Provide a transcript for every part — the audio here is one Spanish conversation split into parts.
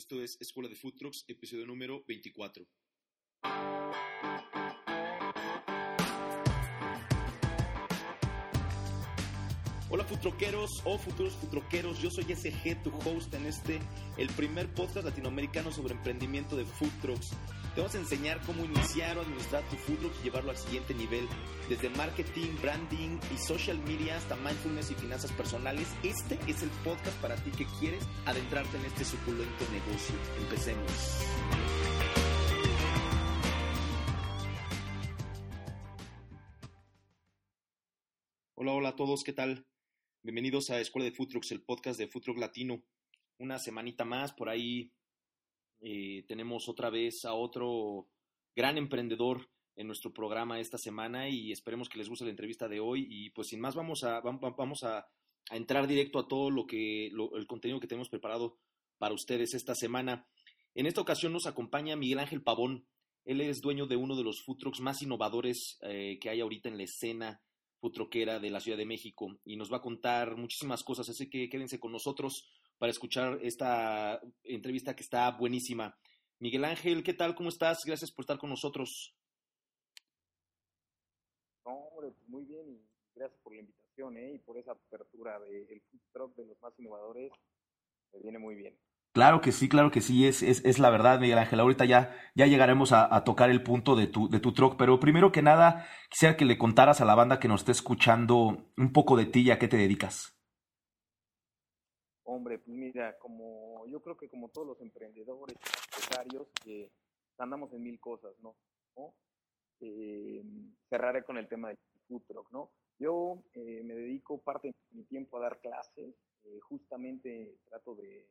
Esto es Escuela de Food Trucks, episodio número 24. Hola futroqueros o futuros futroqueros, yo soy SG, tu host en este, el primer podcast latinoamericano sobre emprendimiento de food trucks. Te vamos a enseñar cómo iniciar o administrar tu food truck y llevarlo al siguiente nivel, desde marketing, branding y social media hasta mindfulness y finanzas personales. Este es el podcast para ti que quieres adentrarte en este suculento negocio. Empecemos. Hola, hola a todos, ¿qué tal? Bienvenidos a Escuela de Food el podcast de Food Latino. Una semanita más, por ahí eh, tenemos otra vez a otro gran emprendedor en nuestro programa esta semana y esperemos que les guste la entrevista de hoy. Y pues sin más, vamos a, vamos a, entrar directo a todo lo que, el contenido que tenemos preparado para ustedes esta semana. En esta ocasión nos acompaña Miguel Ángel Pavón. Él es dueño de uno de los food trucks más innovadores eh, que hay ahorita en la escena futroquera de la Ciudad de México y nos va a contar muchísimas cosas, así que quédense con nosotros para escuchar esta entrevista que está buenísima. Miguel Ángel, ¿qué tal? ¿Cómo estás? Gracias por estar con nosotros. No, hombre, pues muy bien y gracias por la invitación ¿eh? y por esa apertura del food truck de los más innovadores. Me viene muy bien. Claro que sí, claro que sí, es, es, es la verdad, Miguel Ángel. Ahorita ya, ya llegaremos a, a, tocar el punto de tu, de tu truck, pero primero que nada, quisiera que le contaras a la banda que nos esté escuchando un poco de ti y a qué te dedicas. Hombre, pues mira, como yo creo que como todos los emprendedores, empresarios, que andamos en mil cosas, ¿no? Eh, cerraré con el tema del food truck, ¿no? Yo eh, me dedico parte de mi tiempo a dar clases, eh, justamente trato de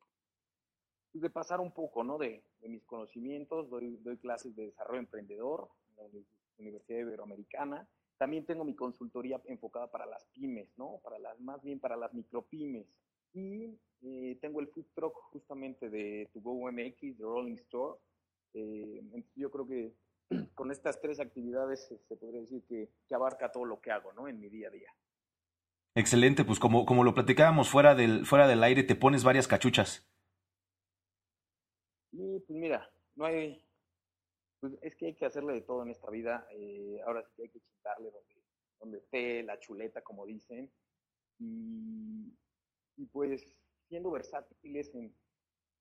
pues, de pasar un poco, ¿no? De, mis conocimientos, doy, doy, clases de desarrollo emprendedor en la Universidad Iberoamericana. También tengo mi consultoría enfocada para las pymes, ¿no? Para las, más bien para las micropymes. Y eh, tengo el food truck justamente de To Go MX, de Rolling Store. Eh, yo creo que con estas tres actividades se podría decir que, que, abarca todo lo que hago, ¿no? En mi día a día. Excelente, pues como, como lo platicábamos fuera del, fuera del aire, te pones varias cachuchas. Y pues mira, no hay, pues es que hay que hacerle de todo en esta vida. Eh, ahora sí que hay que chitarle donde, donde esté la chuleta, como dicen. Y, y pues siendo versátiles en,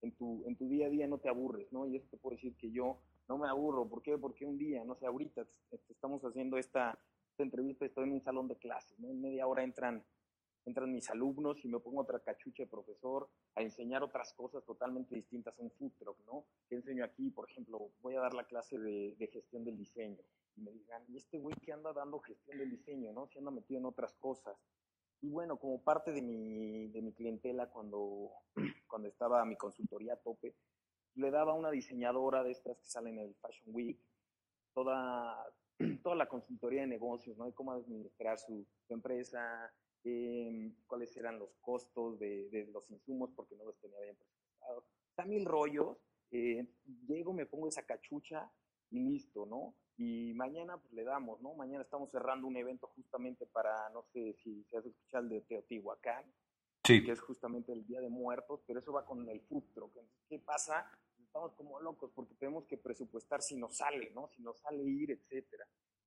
en, tu, en tu día a día no te aburres, ¿no? Y eso te puedo decir que yo no me aburro. ¿Por qué? Porque un día, no sé, ahorita estamos haciendo esta, esta entrevista, estoy en un salón de clases, ¿no? En media hora entran entran mis alumnos y me pongo otra cachucha de profesor a enseñar otras cosas totalmente distintas a un food truck, ¿no? ¿Qué enseño aquí? Por ejemplo, voy a dar la clase de, gestión del diseño. Y me digan, ¿y este güey que anda dando gestión del diseño, no? Se anda metido en otras cosas. Y bueno, como parte de mi, de mi clientela cuando, cuando estaba mi consultoría a tope, le daba a una diseñadora de estas que salen en el Fashion Week toda, toda la consultoría de negocios, ¿no? De cómo administrar su, empresa, eh, cuáles eran los costos de, los insumos porque no los tenía bien presentados. Está mil rollos. Eh, llego, me pongo esa cachucha y listo, ¿no? Y mañana pues le damos, ¿no? Mañana estamos cerrando un evento justamente para, no sé si se has escuchado el de Teotihuacán, sí. que es justamente el Día de Muertos, pero eso va con el food truck. Entonces, ¿qué pasa? Estamos como locos porque tenemos que presupuestar si nos sale, ¿no? Si nos sale ir, etcétera.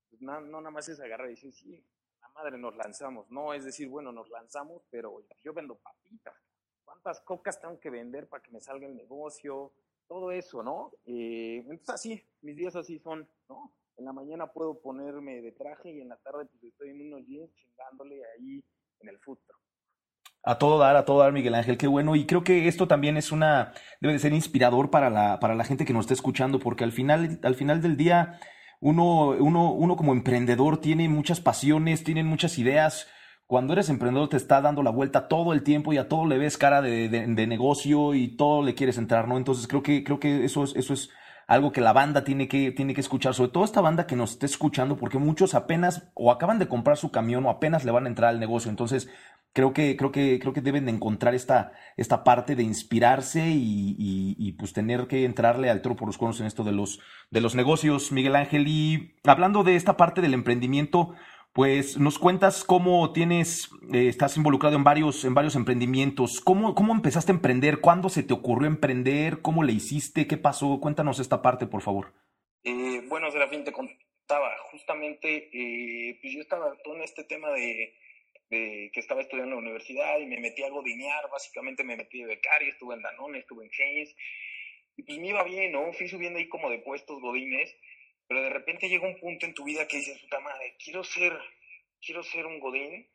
Pues no, no nada más es agarrar y decir, sí, madre nos lanzamos. No es decir, bueno, nos lanzamos, pero yo vendo papitas. ¿Cuántas cocas tengo que vender para que me salga el negocio? Todo eso, ¿no? Eh, entonces así, mis días así son, ¿no? En la mañana puedo ponerme de traje y en la tarde pues estoy en unos jeans chingándole ahí en el futuro. A todo dar, a todo dar, Miguel Ángel, qué bueno. Y creo que esto también es una, debe de ser inspirador para la, para la gente que nos está escuchando, porque al final, al final del día, uno, uno, uno como emprendedor tiene muchas pasiones, tiene muchas ideas. Cuando eres emprendedor te está dando la vuelta todo el tiempo y a todo le ves cara de, de, negocio y todo le quieres entrar, ¿no? Entonces creo que, creo que eso es, eso es algo que la banda tiene que, tiene que escuchar, sobre todo esta banda que nos esté escuchando, porque muchos apenas o acaban de comprar su camión o apenas le van a entrar al negocio. Entonces, creo que, creo que, creo que deben de encontrar esta, esta parte de inspirarse y, pues tener que entrarle al toro por los cuernos en esto de los, de los negocios, Miguel Ángel. Y hablando de esta parte del emprendimiento, Pues nos cuentas cómo tienes, eh, estás involucrado en varios, en varios emprendimientos. ¿Cómo, ¿Cómo empezaste a emprender? ¿Cuándo se te ocurrió emprender? ¿Cómo le hiciste? ¿Qué pasó? Cuéntanos esta parte, por favor. Eh, bueno, Serafín, te contaba, justamente, eh, pues yo estaba todo en este tema de, que estaba estudiando en la universidad y me metí a godinear, básicamente me metí de becario, estuve en Danone, estuve en Haynes, y pues me iba bien, ¿no? Fui subiendo ahí como de puestos godines, pero de repente llega un punto en tu vida que dices, puta madre, quiero ser, quiero ser un godín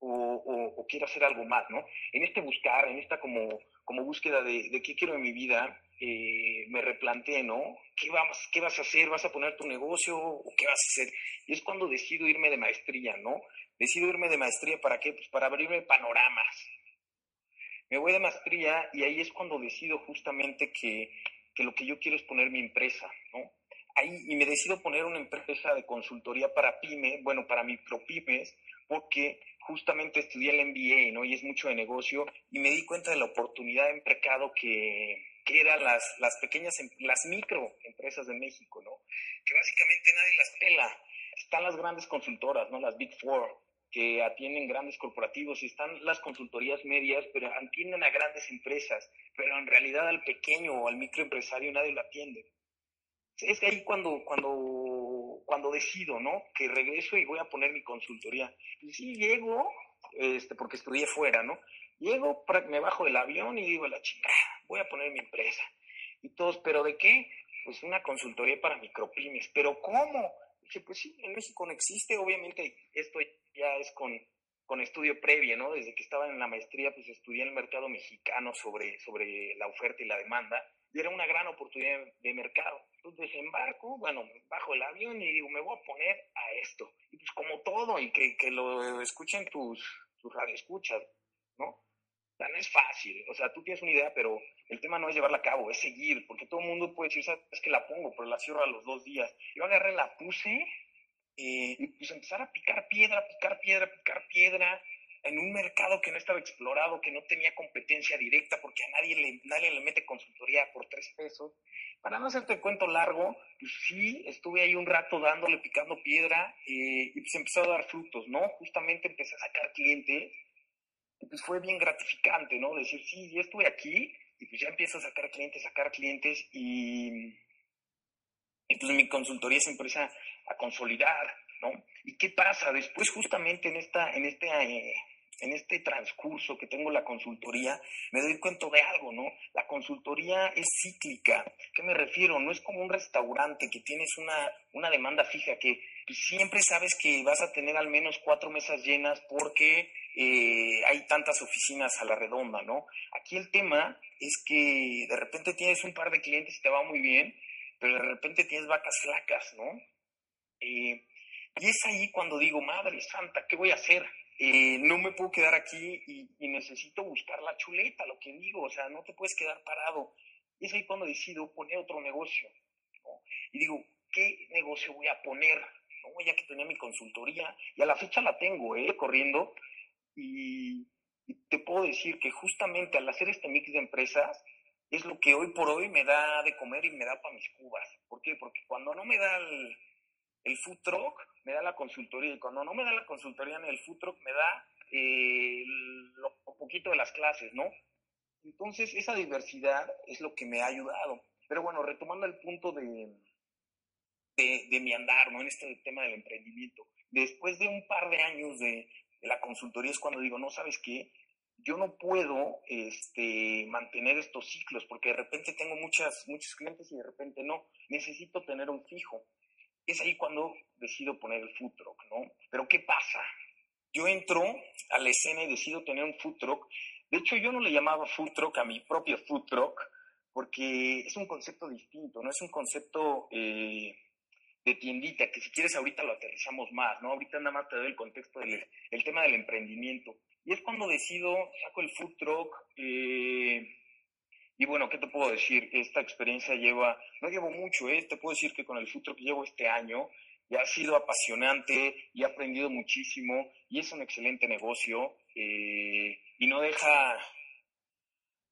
o, quiero hacer algo más, ¿no? En este buscar, en esta como, como búsqueda de, qué quiero en mi vida, eh, me replanteé, ¿no? ¿Qué, vamos, ¿Qué vas a hacer? ¿Vas a poner tu negocio o qué vas a hacer? Y es cuando decido irme de maestría, ¿no? Decido irme de maestría, ¿para qué? Pues para abrirme panoramas. Me voy de maestría y ahí es cuando decido justamente que, que lo que yo quiero es poner mi empresa, ¿no? Ahí y me decido poner una empresa de consultoría para pyme, bueno, para micropymes, porque justamente estudié el MBA, ¿no? Y es mucho de negocio y me di cuenta de la oportunidad de mercado que, que eran las, las pequeñas, em, las microempresas de México, ¿no? Que básicamente nadie las pela. Están las grandes consultoras, ¿no? Las Big Four, que atienden grandes corporativos y están las consultorías medias, pero atienden a grandes empresas, pero en realidad al pequeño o al microempresario nadie lo atiende es ahí cuando, cuando, cuando decido, ¿no? Que regreso y voy a poner mi consultoría. Y sí, llego, este, porque estudié fuera, ¿no? Llego, me bajo del avión y digo, la chingada, voy a poner mi empresa. Y todos, ¿pero de qué? Pues una consultoría para micropymes. ¿Pero cómo? Dije, pues sí, en México no existe, obviamente esto ya es con, con estudio previo, ¿no? Desde que estaba en la maestría, pues estudié el mercado mexicano sobre, sobre la oferta y la demanda y era una gran oportunidad de mercado. Entonces desembarco, bueno, bajo el avión y digo, me voy a poner a esto. Y pues como todo, y que, que lo escuchen tus, tus radioescuchas, ¿no? O sea, no es fácil, o sea, tú tienes una idea, pero el tema no es llevarla a cabo, es seguir, porque todo el mundo puede decir, es que la pongo, pero la cierro a los dos días. Yo agarré, la puse, eh, y pues empezar a picar piedra, picar piedra, picar piedra, en un mercado que no estaba explorado, que no tenía competencia directa, porque a nadie le, nadie le mete consultoría por tres pesos. Para no hacerte el cuento largo, pues sí, estuve ahí un rato dándole, picando piedra, eh, y pues empezó a dar frutos, ¿no? Justamente empecé a sacar clientes, y pues fue bien gratificante, ¿no? Decir, sí, ya estuve aquí, y pues ya empiezo a sacar clientes, sacar clientes, y, y pues mi consultoría se empieza a consolidar, ¿no? ¿Y qué pasa? Después justamente en, esta, en este... Eh, en este transcurso que tengo la consultoría, me doy cuenta de algo, ¿no? La consultoría es cíclica. ¿Qué me refiero? No es como un restaurante que tienes una, una demanda fija, que siempre sabes que vas a tener al menos cuatro mesas llenas porque eh, hay tantas oficinas a la redonda, ¿no? Aquí el tema es que de repente tienes un par de clientes y te va muy bien, pero de repente tienes vacas flacas, ¿no? Eh, y es ahí cuando digo, madre santa, ¿qué voy a hacer? Eh, no me puedo quedar aquí y, necesito buscar la chuleta, lo que digo, o sea, no te puedes quedar parado. Y es ahí cuando decido poner otro negocio. Y digo, ¿qué negocio voy a poner? ¿no? Ya que tenía mi consultoría, y a la fecha la tengo, ¿eh? Corriendo. Y, te puedo decir que justamente al hacer este mix de empresas, es lo que hoy por hoy me da de comer y me da para mis cubas. ¿Por qué? Porque cuando no me da el, el food truck, me da la consultoría. Y cuando no me da la consultoría en el truck, me da eh, lo poquito de las clases, ¿no? Entonces, esa diversidad es lo que me ha ayudado. Pero bueno, retomando el punto de, de, mi andar, ¿no? En este tema del emprendimiento. Después de un par de años de, de la consultoría es cuando digo, no, ¿sabes qué? yo no puedo este, mantener estos ciclos porque de repente tengo muchas, muchos clientes y de repente no. Necesito tener un fijo es ahí cuando decido poner el food truck, ¿no? Pero ¿qué pasa? Yo entro a la escena y decido tener un food truck. De hecho, yo no le llamaba food truck a mi propio food truck porque es un concepto distinto, no es un concepto eh, de tiendita, que si quieres ahorita lo aterrizamos más, ¿no? Ahorita nada más te doy el contexto del el tema del emprendimiento. Y es cuando decido, saco el food truck, eh, y bueno, ¿qué te puedo decir? Esta experiencia lleva, no llevo mucho, ¿eh? te puedo decir que con el futuro que llevo este año ya ha sido apasionante y he aprendido muchísimo y es un excelente negocio eh, y no deja,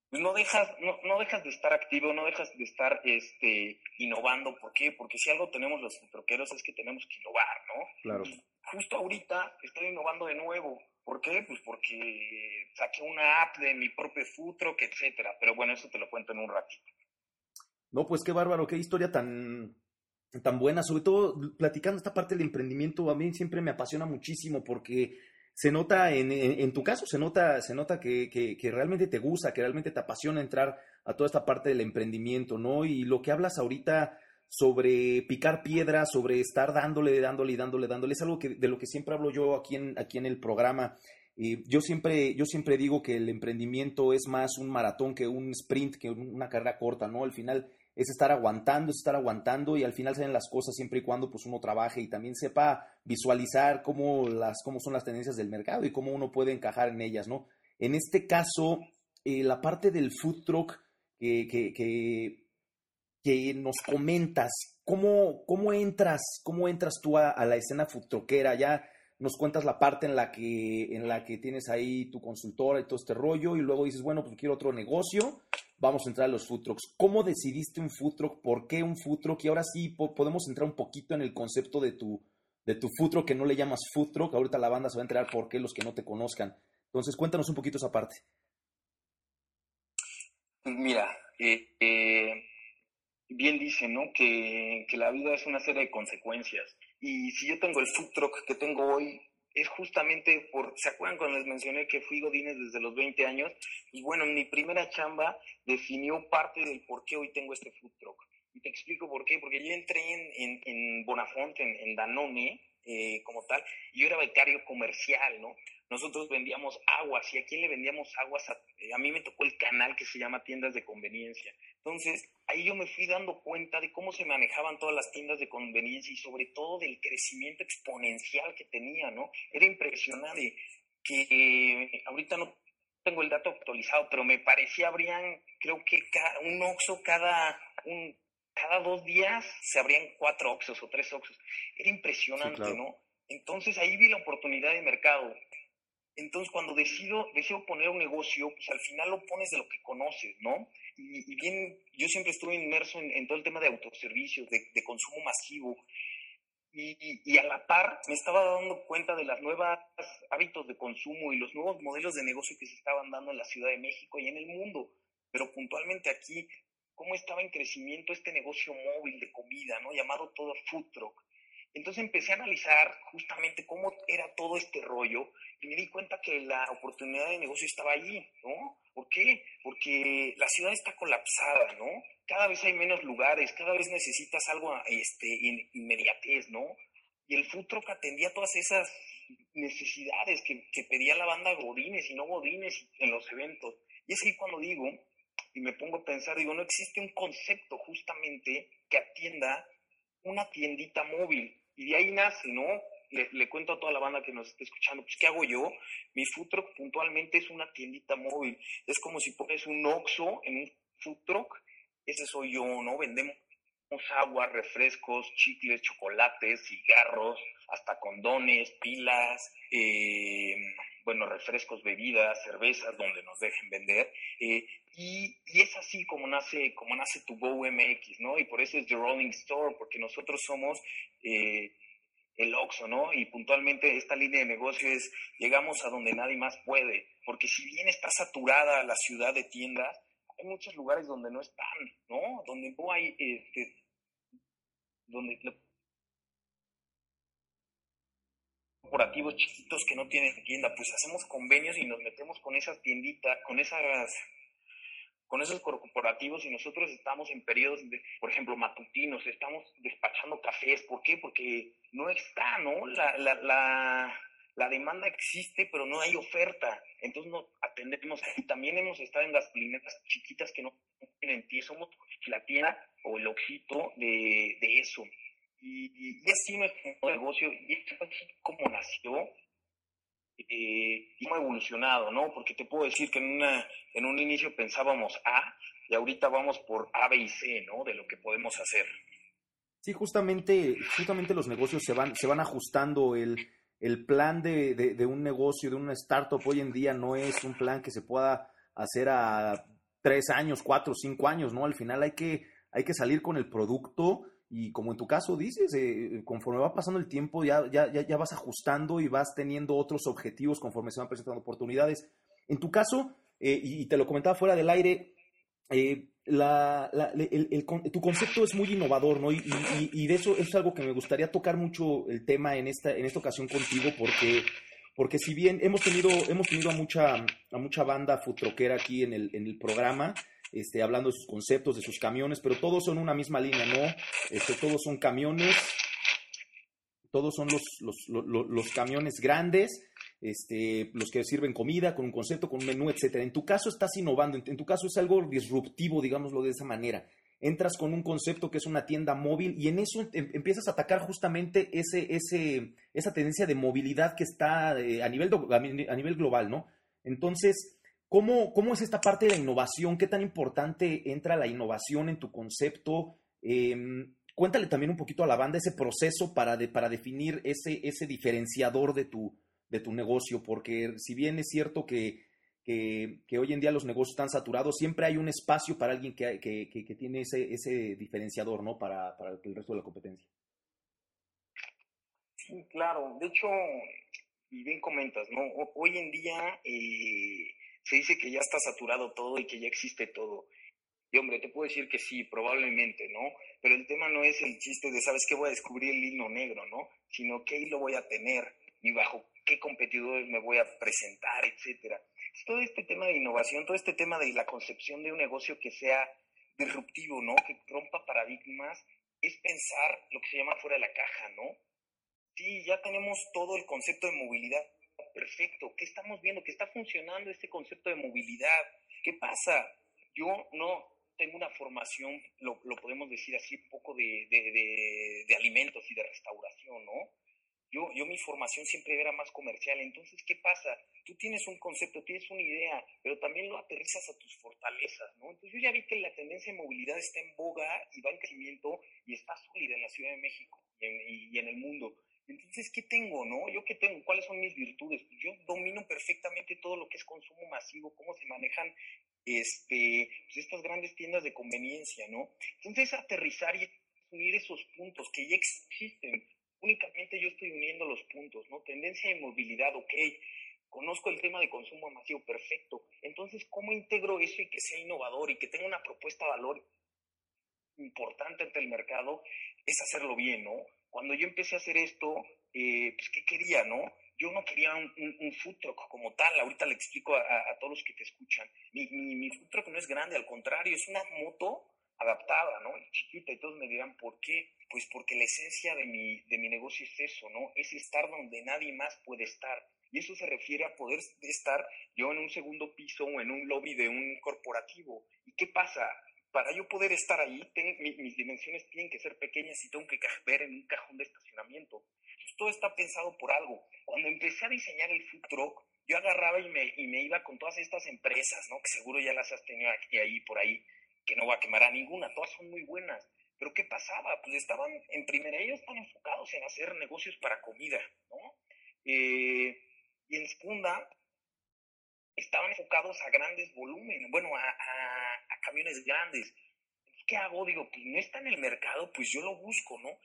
pues no dejas, no, no, dejas de estar activo, no dejas de estar este, innovando. ¿Por qué? Porque si algo tenemos los troqueros es que tenemos que innovar, ¿no? Claro. justo ahorita estoy innovando de nuevo. ¿Por qué? Pues porque saqué una app de mi propio truck, etcétera. Pero bueno, eso te lo cuento en un ratito. No, pues qué bárbaro, qué historia tan, tan buena. Sobre todo platicando esta parte del emprendimiento, a mí siempre me apasiona muchísimo porque se nota, en, en, tu caso, se nota, se nota que, que, realmente te gusta, que realmente te apasiona entrar a toda esta parte del emprendimiento, ¿no? Y lo que hablas ahorita sobre picar piedra, sobre estar dándole, dándole, dándole, dándole, es algo que, de lo que siempre hablo yo aquí en, aquí en el programa. Y yo, siempre, yo siempre digo que el emprendimiento es más un maratón que un sprint, que una carrera corta, ¿no? Al final es estar aguantando, es estar aguantando y al final salen las cosas siempre y cuando pues uno trabaje y también sepa visualizar cómo, las, cómo son las tendencias del mercado y cómo uno puede encajar en ellas, ¿no? En este caso, eh, la parte del food truck que, que, que, nos comentas, ¿cómo, ¿cómo, entras, cómo entras tú a, la escena food truckera? Ya nos cuentas la parte en la que, en la que tienes ahí tu consultora y todo este rollo y luego dices, bueno, pues quiero otro negocio vamos a entrar a los food trucks. ¿Cómo decidiste un food truck? ¿Por qué un food truck? Y ahora sí podemos entrar un poquito en el concepto de tu, de tu que no le llamas food. Ahorita la banda se va a enterar por qué los que no te conozcan. Entonces, cuéntanos un poquito esa parte. Mira, eh, eh, bien dice, ¿no? Que, que la vida es una serie de consecuencias. Y si yo tengo el food truck que tengo hoy, es justamente por, ¿se acuerdan cuando les mencioné que fui Godínez desde los 20 años? Y bueno, mi primera chamba definió parte del por qué hoy tengo este food truck. Y te explico por qué, porque yo entré en, en, en Bonafont, en, en Danone, eh, como tal, y yo era becario comercial, ¿no? Nosotros vendíamos aguas, y a quién le vendíamos aguas, a, eh, a mí me tocó el canal que se llama tiendas de conveniencia. Entonces, ahí yo me fui dando cuenta de cómo se manejaban todas las tiendas de conveniencia y sobre todo del crecimiento exponencial que tenía, ¿no? Era impresionante que eh, ahorita no tengo el dato actualizado, pero me parecía habrían, creo que un oxo cada, un, cada dos días se abrían cuatro oxos o tres oxos. Era impresionante, ¿no? Entonces ahí vi la oportunidad de mercado. Entonces, cuando decido, decido poner un negocio, pues al final lo pones de lo que conoces, ¿no? Y, bien, yo siempre estuve inmerso en, todo el tema de autoservicios, de, consumo masivo, y, y, a la par me estaba dando cuenta de los nuevos hábitos de consumo y los nuevos modelos de negocio que se estaban dando en la Ciudad de México y en el mundo. Pero puntualmente aquí, cómo estaba en crecimiento este negocio móvil de comida, ¿no? Llamado todo food truck. Entonces empecé a analizar justamente cómo era todo este rollo y me di cuenta que la oportunidad de negocio estaba allí, ¿no? ¿Por qué? Porque la ciudad está colapsada, ¿no? Cada vez hay menos lugares, cada vez necesitas algo este, inmediatez, ¿no? Y el food truck atendía todas esas necesidades que, que pedía la banda Godines y no Godines en los eventos. Y es ahí cuando digo, y me pongo a pensar, digo, no existe un concepto justamente que atienda una tiendita móvil. Y de ahí nace, ¿no? Le, cuento a toda la banda que nos esté escuchando, pues, ¿qué hago yo? Mi food truck puntualmente es una tiendita móvil. Es como si pones un Oxxo en un food truck. Ese soy yo, ¿no? Vendemos agua, refrescos, chicles, chocolates, cigarros, hasta condones, pilas, eh, bueno, refrescos, bebidas, cervezas, donde nos dejen vender. Eh, y, es así como nace, como nace tu Go MX, ¿no? Y por eso es The Rolling Store, porque nosotros somos eh, el Oxxo, ¿no? Y puntualmente esta línea de negocio es, llegamos a donde nadie más puede, porque si bien está saturada la ciudad de tiendas, hay muchos lugares donde no están, ¿no? Donde no hay, este, donde corporativos chiquitos que no tienen tienda, pues hacemos convenios y nos metemos con esas tienditas, con esas con esos corporativos y nosotros estamos en periodos, por ejemplo, matutinos, estamos despachando cafés. ¿Por qué? Porque no está, ¿no? La, la, la, demanda existe, pero no hay oferta. Entonces no atendemos ahí. También hemos estado en gasolineras chiquitas que no tienen pie. Somos la tienda o el oxito de, de eso. Y, y así nuestro negocio, y es así como nació, eh, y evolucionado, ¿no? Porque te puedo decir que en, una, en un inicio pensábamos A y ahorita vamos por A, B y C, ¿no? De lo que podemos hacer. Sí, justamente, justamente los negocios se van, se van ajustando. El, el plan de, de, de un negocio, de una startup hoy en día no es un plan que se pueda hacer a tres años, cuatro, cinco años, ¿no? Al final hay que, hay que salir con el producto y como en tu caso dices, eh, conforme va pasando el tiempo ya, ya, ya, vas ajustando y vas teniendo otros objetivos conforme se van presentando oportunidades. En tu caso, eh, y, te lo comentaba fuera del aire, eh, la, el, tu concepto es muy innovador, ¿no? Y, y, de eso es algo que me gustaría tocar mucho el tema en esta, en esta ocasión contigo, porque, porque si bien hemos tenido, hemos tenido a mucha, a mucha banda futroquera aquí en el, en el programa, este, hablando de sus conceptos, de sus camiones, pero todos son una misma línea, ¿no? Este, todos son camiones, todos son los, los, los, camiones grandes, este, los que sirven comida con un concepto, con un menú, etcétera. En tu caso estás innovando, en, tu caso es algo disruptivo, digámoslo de esa manera. Entras con un concepto que es una tienda móvil y en eso em, empiezas a atacar justamente ese, ese, esa tendencia de movilidad que está eh, a, nivel a nivel global, ¿no? Entonces, ¿Cómo, ¿Cómo, es esta parte de la innovación? ¿Qué tan importante entra la innovación en tu concepto? Em, cuéntale también un poquito a la banda ese proceso para, para definir ese, ese diferenciador de tu, de tu negocio, porque si bien es cierto que, que, hoy en día los negocios están saturados, siempre hay un espacio para alguien que, que tiene ese, ese diferenciador, ¿no? Para, para el resto de la competencia. Sí, claro. De hecho, y bien comentas, ¿no? Hoy en día eh, se dice que ya está saturado todo y que ya existe todo. Y hombre, te puedo decir que sí, probablemente, ¿no? Pero el tema no es el chiste de, ¿sabes qué? Voy a descubrir el hilo negro, ¿no? Sino qué hilo voy a tener y bajo qué competidores me voy a presentar, etcétera. Todo este tema de innovación, todo este tema de la concepción de un negocio que sea disruptivo, ¿no? Que rompa paradigmas, es pensar lo que se llama fuera de la caja, ¿no? Sí, ya tenemos todo el concepto de movilidad perfecto. ¿Qué estamos viendo? Que está funcionando este concepto de movilidad. ¿Qué pasa? Yo no tengo una formación, lo, podemos decir así, un poco de, de, alimentos y de restauración, ¿no? Yo, yo mi formación siempre era más comercial. Entonces, ¿qué pasa? Tú tienes un concepto, tienes una idea, pero también lo aterrizas a tus fortalezas, ¿no? Entonces yo ya vi que la tendencia de movilidad está en boga y va en crecimiento y está sólida en la Ciudad de México y en el mundo. Entonces, ¿qué tengo, no? ¿Yo qué tengo? ¿Cuáles son mis virtudes? Pues yo domino perfectamente todo lo que es consumo masivo, cómo se manejan este, pues estas grandes tiendas de conveniencia, ¿no? Entonces, aterrizar y unir esos puntos que ya existen. Únicamente yo estoy uniendo los puntos, ¿no? Tendencia de movilidad, ok. Conozco el tema de consumo masivo, perfecto. Entonces, ¿cómo integro eso y que sea innovador y que tenga una propuesta de valor importante ante el mercado? Es hacerlo bien, ¿no? Cuando yo empecé a hacer esto, eh, pues, ¿qué quería, no? Yo no quería un, food truck como tal, ahorita le explico a, todos los que te escuchan. Mi, food truck no es grande, al contrario, es una moto adaptada, ¿no? Chiquita, y todos me dirán, ¿por qué? Pues porque la esencia de mi, de mi negocio es eso, ¿no? Es estar donde nadie más puede estar. Y eso se refiere a poder estar yo en un segundo piso o en un lobby de un corporativo. ¿Y qué pasa? Para yo poder estar ahí, mis dimensiones tienen que ser pequeñas y tengo que caber en un cajón de estacionamiento. Todo está pensado por algo. Cuando empecé a diseñar el food truck, yo agarraba y me, y me iba con todas estas empresas, ¿no? Que seguro ya las has tenido aquí, ahí, por ahí, que no va a quemar a ninguna, todas son muy buenas. Pero ¿qué pasaba? Pues estaban, en primera, ellos están enfocados en hacer negocios para comida, ¿no? Eh, y en segunda, estaban enfocados a grandes volúmenes, bueno, a, camiones grandes. ¿Qué hago? Digo, pues no está en el mercado, pues yo lo busco, ¿no?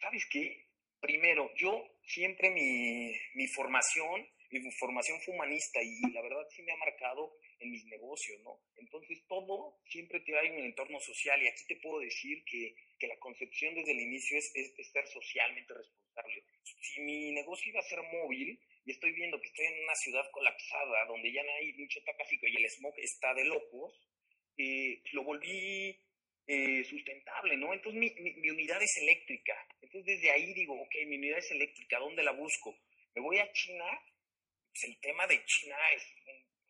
¿Sabes qué? Primero, yo siempre mi, mi formación, mi formación fue humanista y la verdad sí me ha marcado en mis negocios, ¿no? Entonces todo siempre te hay un entorno social y aquí te puedo decir que, que la concepción desde el inicio es, es, ser socialmente responsable. Si mi negocio iba a ser móvil y estoy viendo que estoy en una ciudad colapsada donde ya no hay mucho tráfico y el smog está de locos, eh, lo volví eh, sustentable, ¿no? Entonces mi, mi, unidad es eléctrica. Entonces desde ahí digo, ok, mi unidad es eléctrica, ¿dónde la busco? Me voy a China, pues el tema de China es,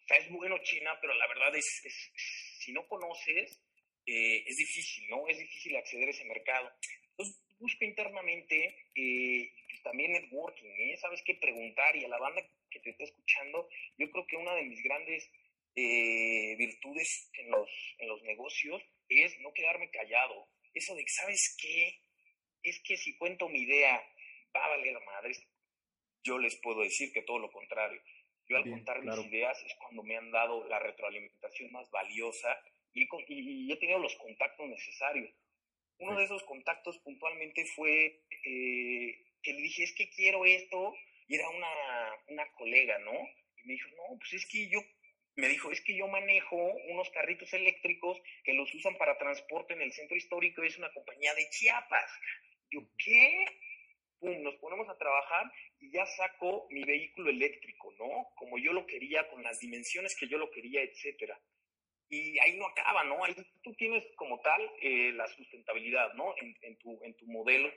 o sea, es bueno China, pero la verdad es, es si no conoces, eh, es difícil, ¿no? Es difícil acceder a ese mercado. Entonces busco internamente pues también networking, ¿eh? ¿Sabes qué preguntar? Y a la banda que te está escuchando, yo creo que una de mis grandes eh, virtudes en los, en los negocios es no quedarme callado. Eso de, ¿sabes qué? Es que si cuento mi idea, va a valer madres. Yo les puedo decir que todo lo contrario. Yo al contar mis ideas es cuando me han dado la retroalimentación más valiosa y, y, he tenido los contactos necesarios. Uno de esos contactos puntualmente fue eh, que le dije, es que quiero esto, y era una, una colega, ¿no? Y me dijo, no, pues es que yo, me dijo, es que yo manejo unos carritos eléctricos que los usan para transporte en el centro histórico y es una compañía de Chiapas. Yo, ¿qué? Pum, nos ponemos a trabajar y ya saco mi vehículo eléctrico, ¿no? Como yo lo quería, con las dimensiones que yo lo quería, etcétera. Y ahí no acaba, ¿no? Ahí tú tienes como tal eh, la sustentabilidad, ¿no? En, tu, en tu modelo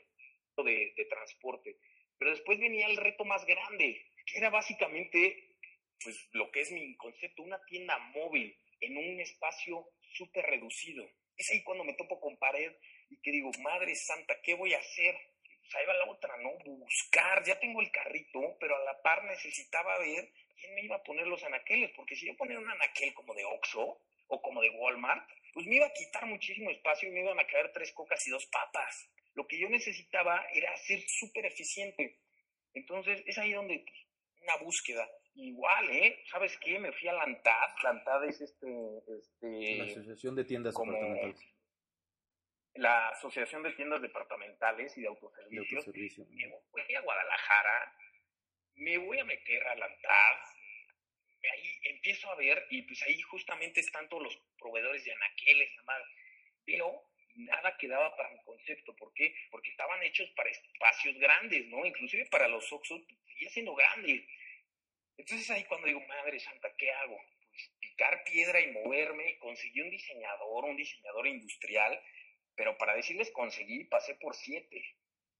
de, de transporte. Pero después venía el reto más grande, que era básicamente, pues lo que es mi concepto, una tienda móvil en un espacio súper reducido. Es ahí cuando me topo con pared y que digo, madre santa, ¿qué voy a hacer? Pues ahí va la otra, ¿no? Buscar, ya tengo el carrito, pero a la par necesitaba ver quién me iba a poner los anaqueles, porque si yo ponía un anaquel como de Oxxo o como de Walmart, pues me iba a quitar muchísimo espacio y me iban a caer tres cocas y dos papas. Lo que yo necesitaba era ser súper eficiente. Entonces, es ahí donde una búsqueda. Igual, ¿eh? ¿Sabes qué? Me fui a la ANTAD. La ANTAD es este... este la Asociación de Tiendas Departamentales. La Asociación de Tiendas Departamentales y de Autoservicios. Me voy a Guadalajara, me voy a meter a la ANTAD, ahí empiezo a ver, y pues ahí justamente están todos los proveedores de anaqueles, nada más. Veo nada quedaba para mi concepto. ¿Por qué? Porque estaban hechos para espacios grandes, ¿no? Inclusive para los pues, seguía siendo grande. Entonces ahí cuando digo, madre santa, ¿qué hago? Pues picar piedra y moverme. Conseguí un diseñador, un diseñador industrial, pero para decirles conseguí, pasé por siete,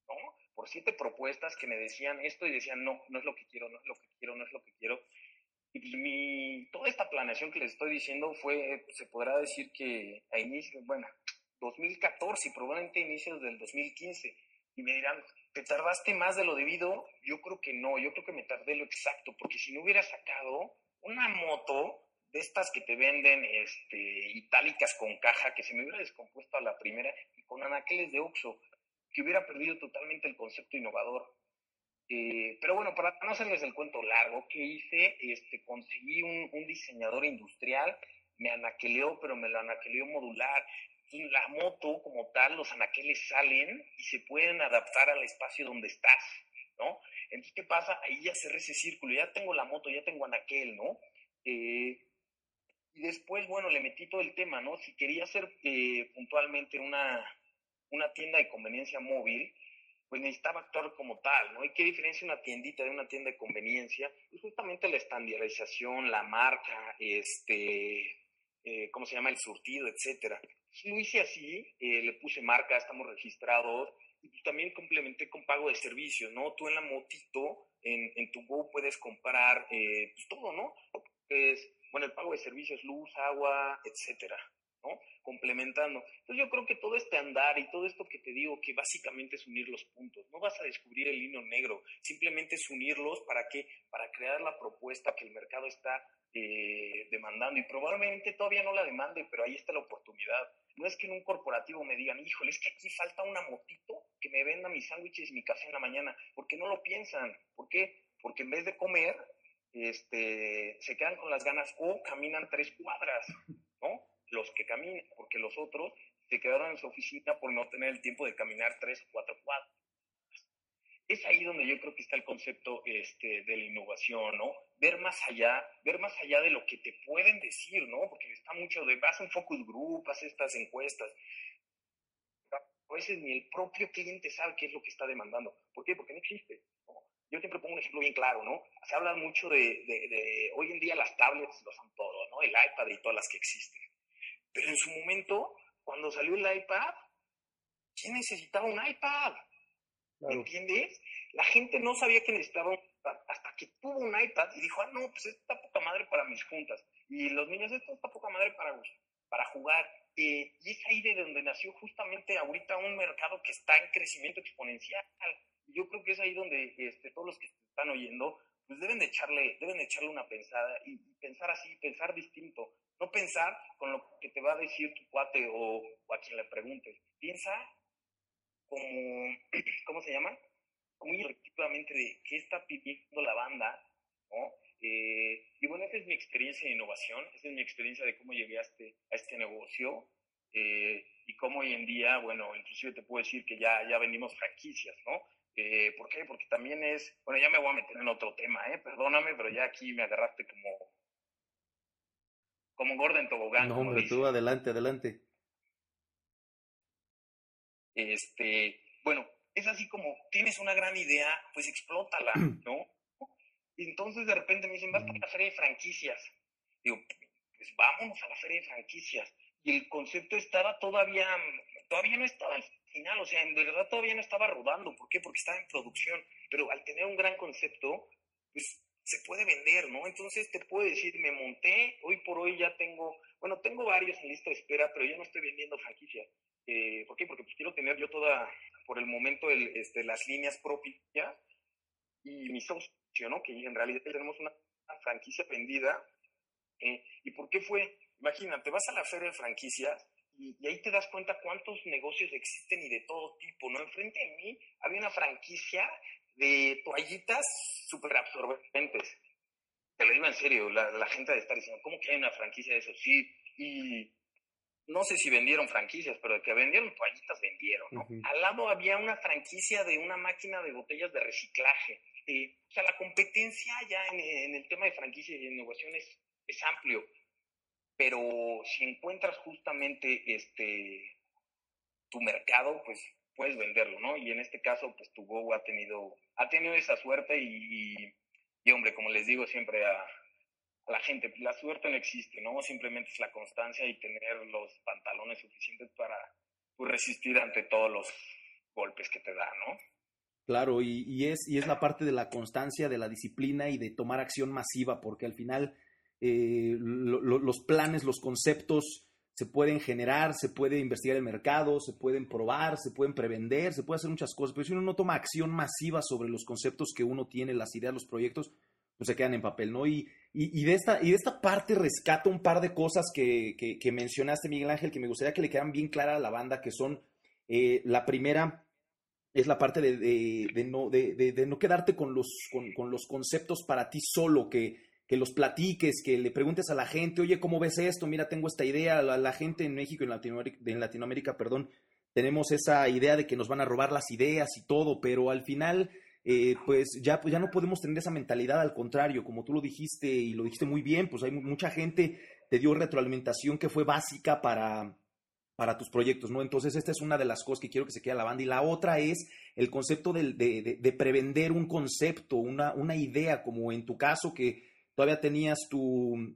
¿no? Por siete propuestas que me decían esto y decían, no, no es lo que quiero, no es lo que quiero, no es lo que quiero. Y mi, toda esta planeación que les estoy diciendo fue, se podrá decir que a inicio, bueno, 2014 y probablemente inicios del 2015. Y me dirán, ¿te tardaste más de lo debido? Yo creo que no, yo creo que me tardé lo exacto, porque si no hubiera sacado una moto de estas que te venden este, itálicas con caja, que se me hubiera descompuesto a la primera, y con anaqueles de Oxxo, que hubiera perdido totalmente el concepto innovador. Eh, pero bueno, para no hacerles el cuento largo, ¿qué hice? Este, conseguí un, un diseñador industrial, me anaqueleó, pero me lo anaqueleó modular la moto como tal, los anaqueles salen y se pueden adaptar al espacio donde estás, ¿no? Entonces, ¿qué pasa? Ahí ya cerré ese círculo, ya tengo la moto, ya tengo anaquel, ¿no? Eh, y después, bueno, le metí todo el tema, ¿no? Si quería hacer eh, puntualmente una, una tienda de conveniencia móvil, pues necesitaba actuar como tal, ¿no? ¿Y qué diferencia una tiendita de una tienda de conveniencia? Pues justamente la estandarización, la marca, este, eh, ¿cómo se llama? El surtido, etcétera lo hice así, eh, le puse marca, estamos registrados, y pues también complementé con pago de servicios, ¿no? Tú en la motito, en, tu Go puedes comprar eh, pues todo, ¿no? Es, bueno, el pago de servicios, luz, agua, etcétera, ¿no? Complementando. Entonces yo creo que todo este andar y todo esto que te digo, que básicamente es unir los puntos, no vas a descubrir el hilo negro, simplemente es unirlos para que, para crear la propuesta que el mercado está eh, demandando y probablemente todavía no la demande, pero ahí está la oportunidad. No es que en un corporativo me digan, híjole, es que aquí falta una motito que me venda mis sándwiches y mi café en la mañana, porque no lo piensan. ¿Por qué? Porque en vez de comer, este, se quedan con las ganas o caminan tres cuadras. Los que caminan, porque los otros se quedaron en su oficina por no tener el tiempo de caminar tres o cuatro cuadras es ahí donde yo creo que está el concepto este, de la innovación, ¿no? Ver más allá, ver más allá de lo que te pueden decir, ¿no? Porque está mucho de, vas a un focus group, haces estas encuestas. A veces ni el propio cliente sabe qué es lo que está demandando. ¿Por qué? Porque no existe. Yo siempre pongo un ejemplo bien claro, ¿no? Se habla mucho de, de, hoy en día las tablets lo son todo, ¿no? El iPad y todas las que existen. Pero en su momento, cuando salió el iPad, ¿quién necesitaba un iPad? ¿Me entiendes? La gente no sabía que necesitaba un iPad hasta que tuvo un iPad y dijo, ah, no, pues esta está poca madre para mis juntas. Y los niños, esto está poca madre para, para jugar. Eh, y es ahí de donde nació justamente ahorita un mercado que está en crecimiento exponencial. Yo creo que es ahí donde este, todos los que están oyendo, pues deben de echarle, deben de echarle una pensada y, pensar así, pensar distinto. No pensar con lo que te va a decir tu cuate o, o a quien le preguntes. Piensa como, ¿cómo se llama? Muy efectivamente de qué está pidiendo la banda, ¿no? Eh, y bueno, esa es mi experiencia de innovación, esa es mi experiencia de cómo llegué a este, a este negocio eh, y cómo hoy en día, bueno, inclusive te puedo decir que ya, ya vendimos franquicias, ¿no? Eh, ¿Por qué? Porque también es, bueno, ya me voy a meter en otro tema, ¿eh? Perdóname, pero ya aquí me agarraste como, como gorda en tobogán. No, hombre, tú adelante, adelante. Este, bueno, es así como tienes una gran idea, pues explótala, ¿no? Y entonces de repente me dicen, vas a la feria de franquicias. Digo, pues vámonos a la feria de franquicias. Y el concepto estaba todavía, todavía no estaba al final, o sea, en verdad todavía no estaba rodando. ¿Por qué? Porque estaba en producción. Pero al tener un gran concepto, pues se puede vender, ¿no? Entonces te puedo decir, me monté, hoy por hoy ya tengo, bueno, tengo varios en lista de espera, pero ya no estoy vendiendo franquicias. Eh, ¿Por qué? Porque pues, quiero tener yo toda, por el momento, el, este, las líneas propias y mi socio, ¿no? Que en realidad tenemos una, franquicia vendida. Eh, ¿Y por qué fue? Imagínate, vas a la feria de franquicias y, y, ahí te das cuenta cuántos negocios existen y de todo tipo, ¿no? Enfrente de mí había una franquicia de toallitas súper absorbentes. Te lo digo en serio, la, la gente de estar diciendo, ¿cómo que hay una franquicia de eso? Sí, y no sé si vendieron franquicias, pero de que vendieron toallitas, vendieron, ¿no? Al lado había una franquicia de una máquina de botellas de reciclaje. Eh, o sea, la competencia ya en, en, el tema de franquicias y innovación es, es amplio, pero si encuentras justamente este tu mercado, pues puedes venderlo, ¿no? Y en este caso, pues tu Go ha tenido, ha tenido esa suerte y, y, hombre, como les digo siempre a, la gente, la suerte no existe, ¿no? Simplemente es la constancia y tener los pantalones suficientes para pues, resistir ante todos los golpes que te da, ¿no? Claro, y, y, es, y es la parte de la constancia, de la disciplina y de tomar acción masiva, porque al final eh, lo, lo, los planes, los conceptos, se pueden generar, se puede investigar el mercado, se pueden probar, se pueden prevender, se puede hacer muchas cosas, pero si uno no toma acción masiva sobre los conceptos que uno tiene, las ideas, los proyectos, pues se quedan en papel, ¿no? Y, y, de, esta, y de esta parte rescato un par de cosas que, que, que, mencionaste, Miguel Ángel, que me gustaría que le quedaran bien claras a la banda, que son, eh, la primera es la parte de, de, no, de, no quedarte con los, con los conceptos para ti solo, que que los platiques, que le preguntes a la gente, oye, ¿cómo ves esto? Mira, tengo esta idea. La, la gente en México en Latinoamérica, en Latinoamérica, perdón, tenemos esa idea de que nos van a robar las ideas y todo, pero al final, eh, pues ya, pues ya no podemos tener esa mentalidad, al contrario, como tú lo dijiste y lo dijiste muy bien, pues hay mucha gente te dio retroalimentación que fue básica para, para tus proyectos, ¿no? Entonces, esta es una de las cosas que quiero que se quede a la banda. Y la otra es el concepto de, de prevender un concepto, una, una idea, como en tu caso, que todavía tenías tu,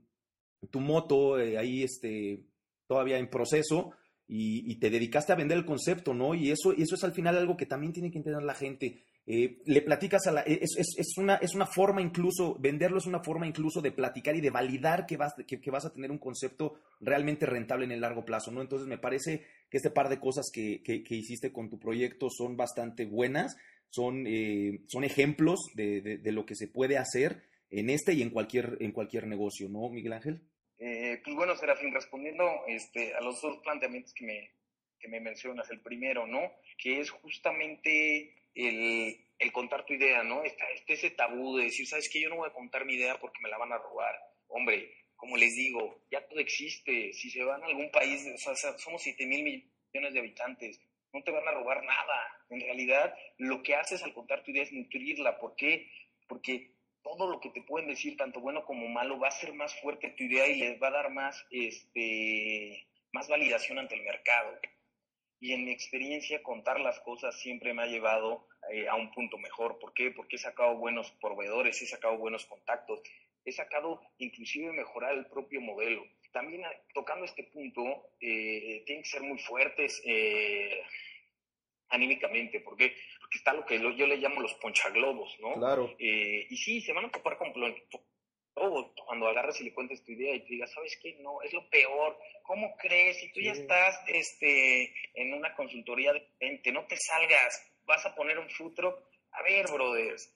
tu moto eh, ahí este, todavía en proceso y, y, te dedicaste a vender el concepto, ¿no? Y eso, eso es al final algo que también tiene que entender la gente. Eh, le platicas a la... Es, es, una, es una forma incluso, venderlo es una forma incluso de platicar y de validar que vas, que, vas a tener un concepto realmente rentable en el largo plazo, ¿no? Entonces me parece que este par de cosas que, que, hiciste con tu proyecto son bastante buenas, son, eh, son ejemplos de, de lo que se puede hacer en este y en cualquier, en cualquier negocio, ¿no, Miguel Ángel? Eh, pues bueno, Serafín, respondiendo este, a los dos planteamientos que me, que me mencionas, el primero, ¿no? Que es justamente el, el contar tu idea, ¿no? Está, este ese tabú de decir, ¿sabes qué? Yo no voy a contar mi idea porque me la van a robar. Hombre, como les digo, ya todo existe. Si se van a algún país, o sea, somos 7 mil millones de habitantes, no te van a robar nada. En realidad, lo que haces al contar tu idea es nutrirla. ¿Por qué? Porque todo lo que te pueden decir, tanto bueno como malo, va a ser más fuerte tu idea y les va a dar más, este, más validación ante el mercado. Y en mi experiencia, contar las cosas siempre me ha llevado eh, a un punto mejor. ¿Por qué? Porque he sacado buenos proveedores, he sacado buenos contactos, he sacado inclusive mejorar el propio modelo. También tocando este punto, eh, tienen que ser muy fuertes eh, anímicamente. ¿Por qué? Porque está lo que yo le llamo los ponchaglobos, ¿no? Claro. Eh, y sí, se van a topar con globos cuando agarras y le cuentes tu idea y te digas, ¿sabes qué? No, es lo peor. ¿Cómo crees? Si tú sí. ya estás este, en una consultoría de gente, no te salgas, vas a poner un futuro. A ver, brothers,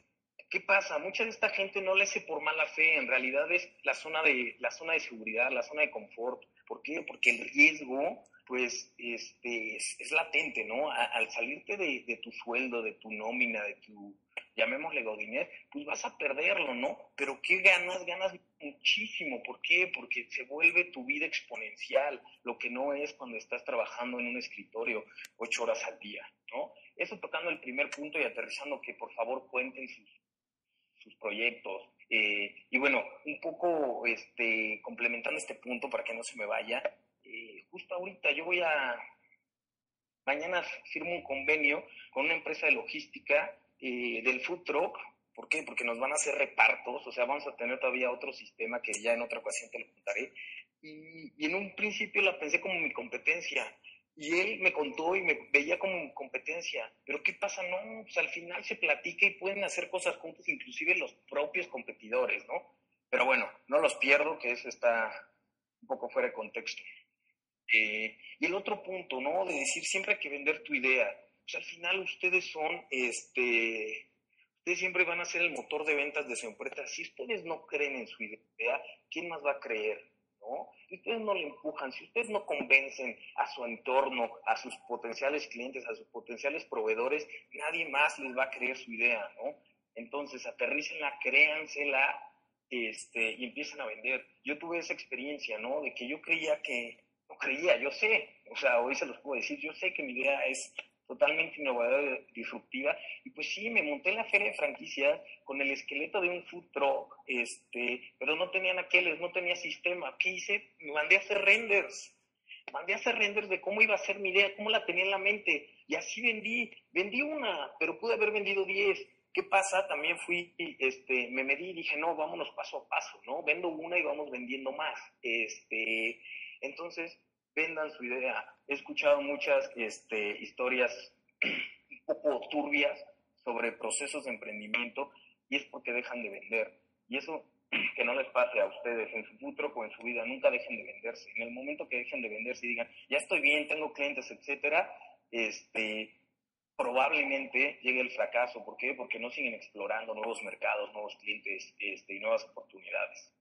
¿qué pasa? Mucha de esta gente no le hace por mala fe, en realidad es la zona de, la zona de seguridad, la zona de confort. ¿Por qué? Porque el riesgo pues este, es, es latente, ¿no? Al salirte de, de, tu sueldo, de tu nómina, de tu, llamémosle Godinés, pues vas a perderlo, ¿no? Pero ¿qué ganas? Ganas muchísimo. ¿Por qué? Porque se vuelve tu vida exponencial, lo que no es cuando estás trabajando en un escritorio ocho horas al día, ¿no? Eso tocando el primer punto y aterrizando que por favor cuenten sus, sus proyectos. Eh, y bueno, un poco este, complementando este punto para que no se me vaya, eh, justo ahorita yo voy a, mañana firmo un convenio con una empresa de logística eh, del food truck. ¿Por qué? Porque nos van a hacer repartos, o sea, vamos a tener todavía otro sistema que ya en otra ocasión te lo contaré. Y, en un principio la pensé como mi competencia. Y él me contó y me veía como competencia. Pero ¿qué pasa? No, pues al final se platica y pueden hacer cosas juntos, inclusive los propios competidores, ¿no? Pero bueno, no los pierdo, que eso está un poco fuera de contexto. Eh, y el otro punto, ¿no? De decir siempre hay que vender tu idea pues al final ustedes son, este, ustedes siempre van a ser el motor de ventas de su empresa. Si ustedes no creen en su idea, ¿quién más va a creer? ¿No? Si ustedes no le empujan, si ustedes no convencen a su entorno, a sus potenciales clientes, a sus potenciales proveedores, nadie más les va a creer su idea, ¿no? Entonces, aterrícenla, créansela, este, y empiezan a vender. Yo tuve esa experiencia, ¿no? De que yo creía que, no creía, yo sé, o sea, hoy se los puedo decir, yo sé que mi idea es totalmente innovadora, disruptiva. Y pues sí, me monté en la feria de franquicias con el esqueleto de un food truck, este, pero no tenían aquellos, no tenía sistema. ¿Qué hice? Me mandé a hacer renders. Mandé a hacer renders de cómo iba a ser mi idea, cómo la tenía en la mente. Y así vendí. Vendí una, pero pude haber vendido diez. ¿Qué pasa? También fui, este, me medí y dije, no, vámonos paso a paso, ¿no? Vendo una y vamos vendiendo más. Este, entonces, vendan su idea. He escuchado muchas este, historias un poco turbias sobre procesos de emprendimiento y es porque dejan de vender. Y eso que no les pase a ustedes en su futuro o en su vida, nunca dejen de venderse. En el momento que dejen de venderse y digan, ya estoy bien, tengo clientes, etcétera, este, probablemente llegue el fracaso. ¿Por qué? Porque no siguen explorando nuevos mercados, nuevos clientes este, y nuevas oportunidades.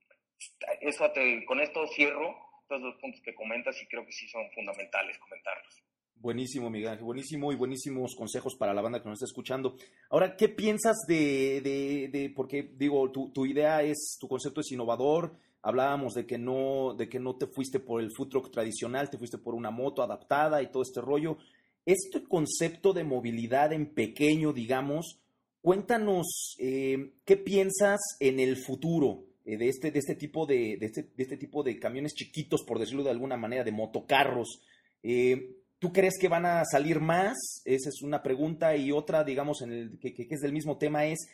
Eso con esto cierro estos dos puntos que comentas y creo que sí son fundamentales comentarlos. Buenísimo, Miguel, buenísimo y buenísimos consejos para la banda que nos está escuchando. Ahora, ¿qué piensas de, de, de porque digo, tu, tu, idea es, tu concepto es innovador, hablábamos de que no, de que no te fuiste por el food truck tradicional, te fuiste por una moto adaptada y todo este rollo. Este concepto de movilidad en pequeño, digamos, cuéntanos, eh, ¿qué piensas en el futuro? Eh, de, este, de, este tipo de, de, este, de este tipo de camiones chiquitos, por decirlo de alguna manera, de motocarros. Eh, ¿Tú crees que van a salir más? Esa es una pregunta. Y otra, digamos, en el, que, que, es del mismo tema, es,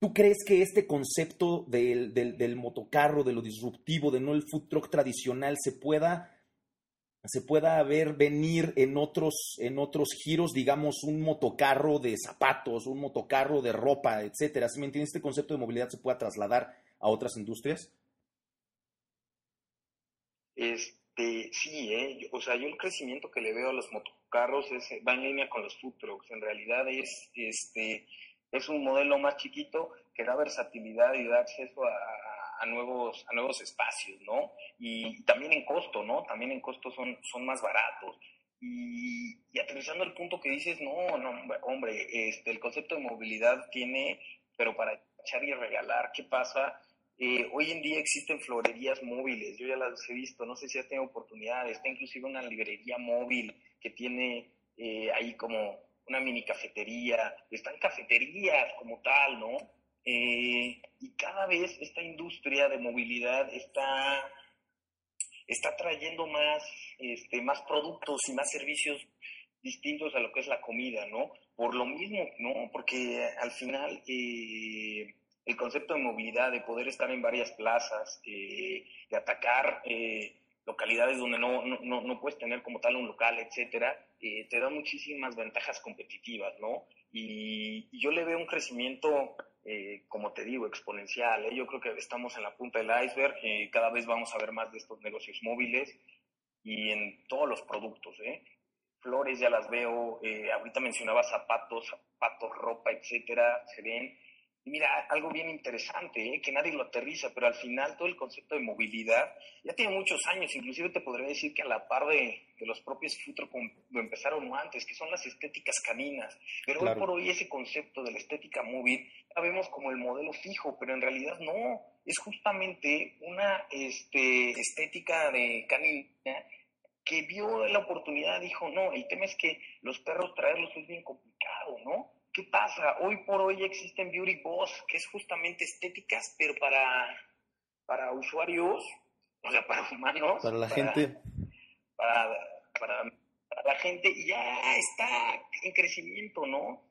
¿tú crees que este concepto del, del, motocarro, de lo disruptivo, de no el food truck tradicional, se pueda, se pueda ver venir en otros, en otros giros, digamos, un motocarro de zapatos, un motocarro de ropa, etcétera? ¿Sí me entiendes? Este concepto de movilidad se pueda trasladar a otras industrias? Este, sí, ¿eh? o sea, yo el crecimiento que le veo a los motocarros es, va en línea con los food. En realidad es, este, es un modelo más chiquito que da versatilidad y da acceso a, nuevos, a nuevos espacios, ¿no? Y, también en costo, ¿no? También en costo son, son más baratos. Y, y, aterrizando el punto que dices, no, no, hombre, este, el concepto de movilidad tiene, pero para echar y regalar, ¿qué pasa? Eh, hoy en día existen florerías móviles, yo ya las he visto, no sé si has tenido oportunidad, está inclusive una librería móvil que tiene eh, ahí como una mini cafetería, están cafeterías como tal, ¿no? Eh, y cada vez esta industria de movilidad está, está trayendo más, este, más productos y más servicios distintos a lo que es la comida, ¿no? Por lo mismo, ¿no? Porque al final el concepto de movilidad, de poder estar en varias plazas, eh, de atacar eh, localidades donde no, no, no, puedes tener como tal un local, etcétera, eh, te da muchísimas ventajas competitivas, ¿no? Y, yo le veo un crecimiento, como te digo, exponencial. Yo creo que estamos en la punta del iceberg, cada vez vamos a ver más de estos negocios móviles y en todos los productos, ¿eh? Flores ya las veo, ahorita mencionaba zapatos, zapatos, ropa, etcétera, se ven Y mira, algo bien interesante, ¿eh? que nadie lo aterriza, pero al final todo el concepto de movilidad ya tiene muchos años, inclusive te podría decir que a la par de, los propios futuro lo empezaron antes, que son las estéticas caninas. Pero hoy por hoy ese concepto de la estética móvil la vemos como el modelo fijo, pero en realidad no, es justamente una este, estética de canina que vio la oportunidad, dijo, no, el tema es que los perros traerlos es bien complicado, ¿no? ¿Qué pasa? Hoy por hoy existen beauty boss, que es justamente estéticas, pero para, para usuarios, o sea, para humanos. Para la gente. Para, para, para la gente, y ya está en crecimiento, ¿no?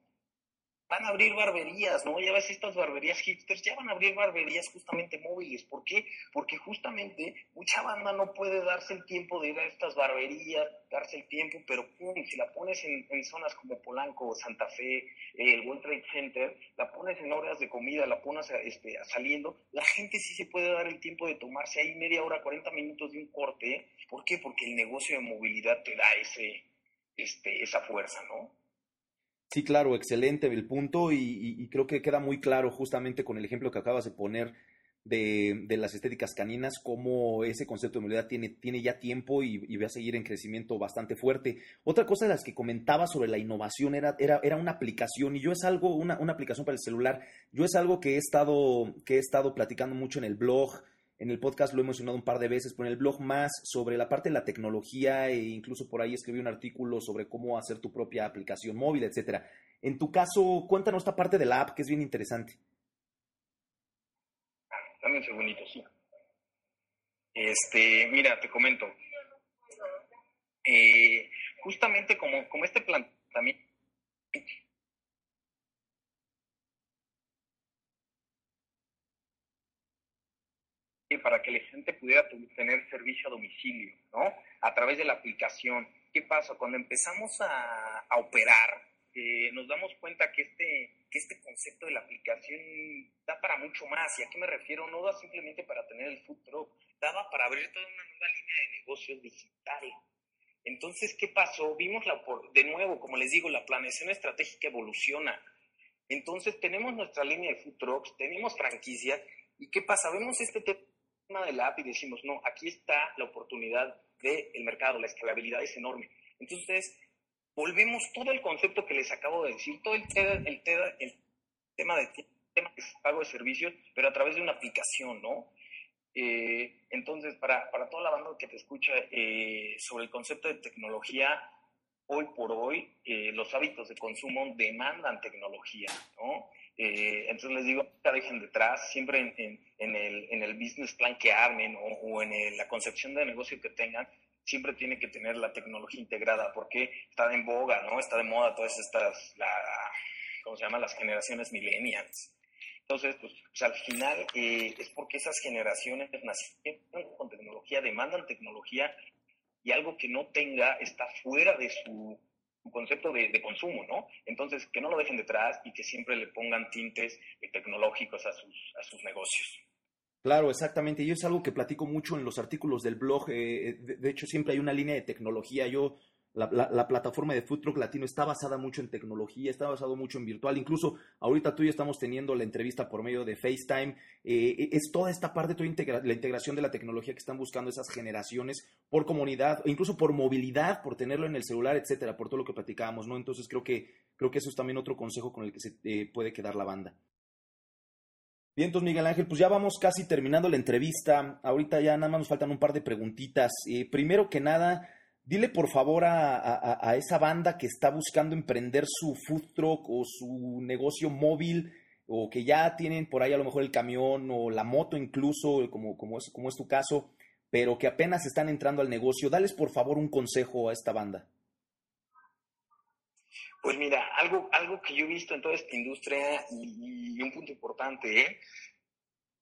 Van a abrir barberías, ¿no? Ya ves estas barberías hipsters, ya van a abrir barberías justamente móviles. ¿Por qué? Porque justamente mucha banda no puede darse el tiempo de ir a estas barberías, darse el tiempo, pero pum, si la pones en, zonas como Polanco, Santa Fe, el World Trade Center, la pones en horas de comida, la pones este, saliendo, la gente sí se puede dar el tiempo de tomarse ahí media hora, 40 minutos de un corte. ¿Por qué? Porque el negocio de movilidad te da ese, este, esa fuerza, ¿no? Sí, claro, excelente el punto y, creo que queda muy claro justamente con el ejemplo que acabas de poner de, las estéticas caninas, cómo ese concepto de movilidad tiene, tiene ya tiempo y, va a seguir en crecimiento bastante fuerte. Otra cosa de las que comentaba sobre la innovación era, era, era una aplicación y yo es algo, una, una, aplicación para el celular, yo es algo que he estado, que he estado platicando mucho en el blog, en el podcast lo he mencionado un par de veces, pero en el blog más sobre la parte de la tecnología e incluso por ahí escribí un artículo sobre cómo hacer tu propia aplicación móvil, etcétera. En tu caso, cuéntanos esta parte de la app que es bien interesante. Dame un segundito, sí. Este, mira, te comento. Eh, justamente como, como este planteamiento para que la gente pudiera tener servicio a domicilio, ¿no? A través de la aplicación. ¿Qué pasa? Cuando empezamos a, operar, eh, nos damos cuenta que este, que este concepto de la aplicación da para mucho más. ¿Y a qué me refiero? No da simplemente para tener el food truck, daba para abrir toda una nueva línea de negocios digital. Entonces, ¿qué pasó? Vimos la, de nuevo, como les digo, la planeación estratégica evoluciona. Entonces, tenemos nuestra línea de food trucks, tenemos franquicias, ¿y qué pasa? Vemos este tema de la app y decimos, no, aquí está la oportunidad del mercado, la escalabilidad es enorme. Entonces, volvemos todo el concepto que les acabo de decir, todo el, el, tema de tema de pago de servicios, pero a través de una aplicación, ¿no? Eh, entonces, para, para, toda la banda que te escucha eh, sobre el concepto de tecnología, hoy por hoy eh, los hábitos de consumo demandan tecnología, ¿no? Eh, entonces les digo, nunca dejen detrás, siempre en, en, el, en, el, business plan que armen o, en la concepción de negocio que tengan, siempre tiene que tener la tecnología integrada, porque está en boga, ¿no? Está de moda todas estas, la, ¿cómo se llama? Las generaciones millennials. Entonces, pues, pues al final eh, es porque esas generaciones nacieron con tecnología, demandan tecnología y algo que no tenga está fuera de su un concepto de, consumo, ¿no? Entonces, que no lo dejen detrás y que siempre le pongan tintes tecnológicos a sus, a sus negocios. Claro, exactamente. Y es algo que platico mucho en los artículos del blog. Eh, de, hecho, siempre hay una línea de tecnología. Yo la, plataforma de Food Truck Latino está basada mucho en tecnología, está basado mucho en virtual. Incluso ahorita tú y yo estamos teniendo la entrevista por medio de FaceTime. Eh, es toda esta parte, toda la integración de la tecnología que están buscando esas generaciones por comunidad, incluso por movilidad, por tenerlo en el celular, etcétera, por todo lo que platicábamos, ¿no? Entonces creo que, creo que eso es también otro consejo con el que se eh, puede quedar la banda. Bien, entonces Miguel Ángel, pues ya vamos casi terminando la entrevista. Ahorita ya nada más nos faltan un par de preguntitas. Eh, primero que nada, Dile por favor a, esa banda que está buscando emprender su food truck o su negocio móvil o que ya tienen por ahí a lo mejor el camión o la moto incluso, como, como, es, como es tu caso, pero que apenas están entrando al negocio, dales por favor un consejo a esta banda. Pues mira, algo, algo que yo he visto en toda esta industria y, y un punto importante, ¿eh?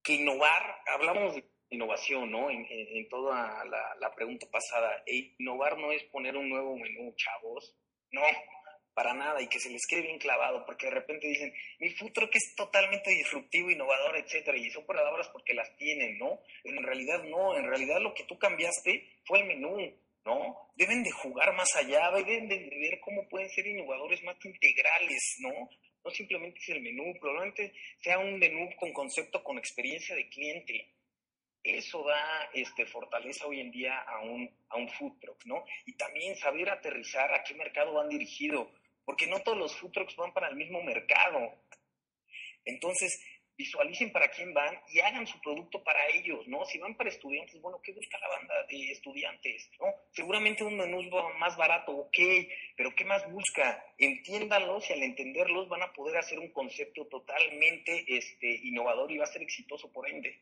que innovar, hablamos de innovación, ¿no? En, toda la, pregunta pasada. E innovar no es poner un nuevo menú, chavos. No, para nada. Y que se les quede bien clavado, porque de repente dicen, mi futuro que es totalmente disruptivo, innovador, etcétera. Y son palabras porque las tienen, ¿no? En realidad no. En realidad lo que tú cambiaste fue el menú. ¿no? Deben de jugar más allá, deben de ver cómo pueden ser innovadores más integrales, ¿no? no simplemente es el menú, probablemente sea un menú con concepto, con experiencia de cliente. Eso da este, fortaleza hoy en día a un, a un food truck, ¿no? Y también saber aterrizar a qué mercado van dirigido, porque no todos los food trucks van para el mismo mercado. Entonces, visualicen para quién van y hagan su producto para ellos, ¿no? Si van para estudiantes, bueno, ¿qué busca la banda de estudiantes? ¿no? Seguramente un menú más barato, ok, pero ¿qué más busca? Entiéndanlos y al entenderlos van a poder hacer un concepto totalmente este, innovador y va a ser exitoso por ende.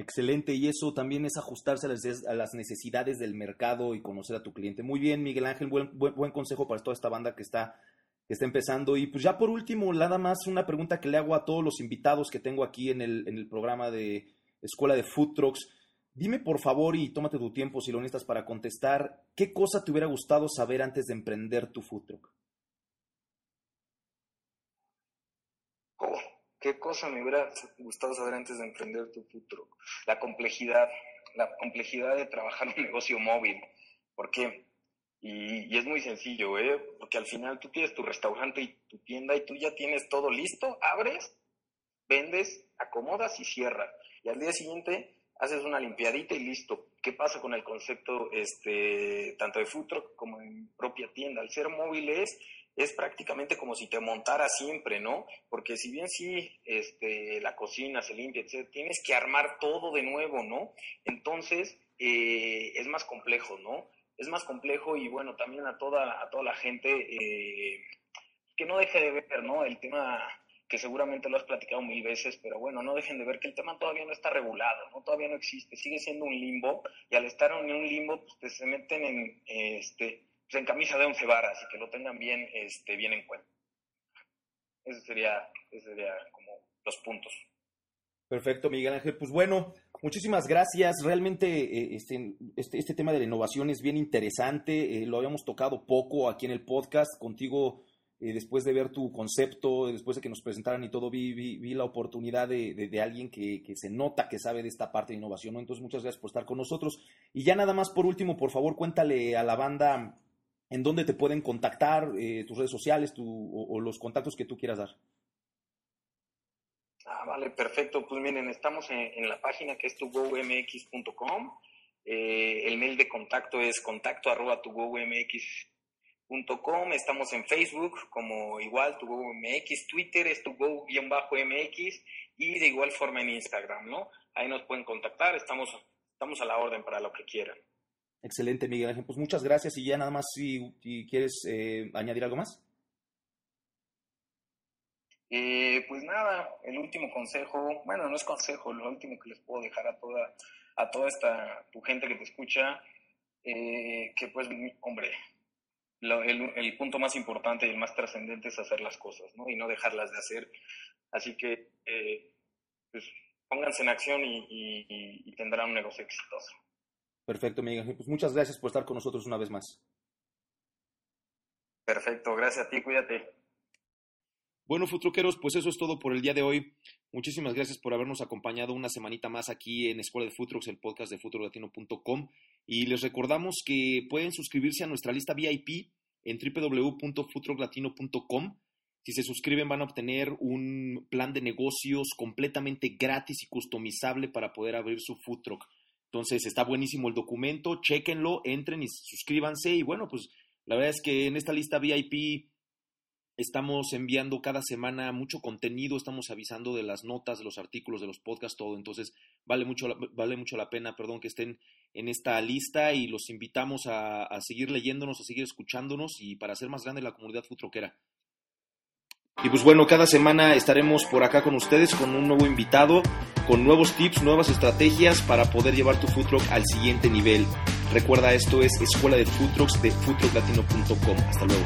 Excelente, y eso también es ajustarse a las, necesidades del mercado y conocer a tu cliente. Muy bien, Miguel Ángel, buen, buen consejo para toda esta banda que está que está empezando. Y pues ya por último, nada más una pregunta que le hago a todos los invitados que tengo aquí en el, en el programa de Escuela de Food Trucks. Dime por favor y tómate tu tiempo si lo necesitas para contestar, ¿qué cosa te hubiera gustado saber antes de emprender tu food truck? Oh, ¿Qué cosa me hubiera gustado saber antes de emprender tu truck? La complejidad, la complejidad de trabajar un negocio móvil. ¿Por qué? Y, es muy sencillo, ¿eh? Porque al final tú tienes tu restaurante y tu tienda y tú ya tienes todo listo, abres, vendes, acomodas y cierras. Y al día siguiente haces una limpiadita y listo. ¿Qué pasa con el concepto este, tanto de food truck como en propia tienda? Al ser móviles es prácticamente como si te montara siempre, ¿no? Porque si bien sí este, la cocina se limpia, etc., tienes que armar todo de nuevo, ¿no? Entonces eh, es más complejo, ¿no? es más complejo y bueno, también a toda, a toda la gente eh, que no deje de ver, ¿no? El tema que seguramente lo has platicado mil veces, pero bueno, no dejen de ver que el tema todavía no está regulado, ¿no? Todavía no existe, sigue siendo un limbo y al estar en un limbo, pues se meten en, este, en camisa de once varas y que lo tengan bien, este, bien en cuenta. Ese sería, ese sería como los puntos. Perfecto, Miguel Ángel. Pues bueno, muchísimas gracias. Realmente eh, este, este, este, tema de la innovación es bien interesante. Eh, lo habíamos tocado poco aquí en el podcast. Contigo, eh, después de ver tu concepto, después de que nos presentaran y todo, vi, vi, la oportunidad de, alguien que, se nota que sabe de esta parte de innovación. Entonces, muchas gracias por estar con nosotros. Y ya nada más por último, por favor, cuéntale a la banda en dónde te pueden contactar, tus redes sociales o los contactos que tú quieras dar. Ah, vale, perfecto. Pues miren, estamos en, la página que es tugomx.com. Eh, el mail de contacto es contacto arroba tugomx.com. Estamos en Facebook como igual tugomx. Twitter es tugo-mx y de igual forma en Instagram, ¿no? Ahí nos pueden contactar. Estamos, estamos a la orden para lo que quieran. Excelente, Miguel Ángel. Pues muchas gracias y ya nada más si, quieres eh, añadir algo más. Eh, pues nada, el último consejo, bueno, no es consejo, lo último que les puedo dejar a toda, a toda esta, tu gente que te escucha, eh, que pues, hombre, el, punto más importante y el más trascendente es hacer las cosas, ¿no? Y no dejarlas de hacer. Así que, eh, pues, pónganse en acción y, tendrán un negocio exitoso. Perfecto, Miguel. Pues muchas gracias por estar con nosotros una vez más. Perfecto, gracias a ti, cuídate. Bueno, futruqueros, pues eso es todo por el día de hoy. Muchísimas gracias por habernos acompañado una semanita más aquí en Escuela de Futrox, el podcast de futurolatino.com. Y les recordamos que pueden suscribirse a nuestra lista VIP en www.futroxlatino.com. Si se suscriben van a obtener un plan de negocios completamente gratis y customizable para poder abrir su food truck. Entonces está buenísimo el documento, chéquenlo, entren y suscríbanse. Y bueno, pues la verdad es que en esta lista VIP Estamos enviando cada semana mucho contenido, estamos avisando de las notas, de los artículos, de los podcasts, todo. Entonces, vale mucho, vale mucho la pena, perdón, que estén en esta lista y los invitamos a, seguir leyéndonos, a seguir escuchándonos y para hacer más grande la comunidad futroquera. Y pues bueno, cada semana estaremos por acá con ustedes con un nuevo invitado, con nuevos tips, nuevas estrategias para poder llevar tu food truck al siguiente nivel. Recuerda, esto es Escuela de Food Trucks de foodtrucklatino.com. Hasta luego.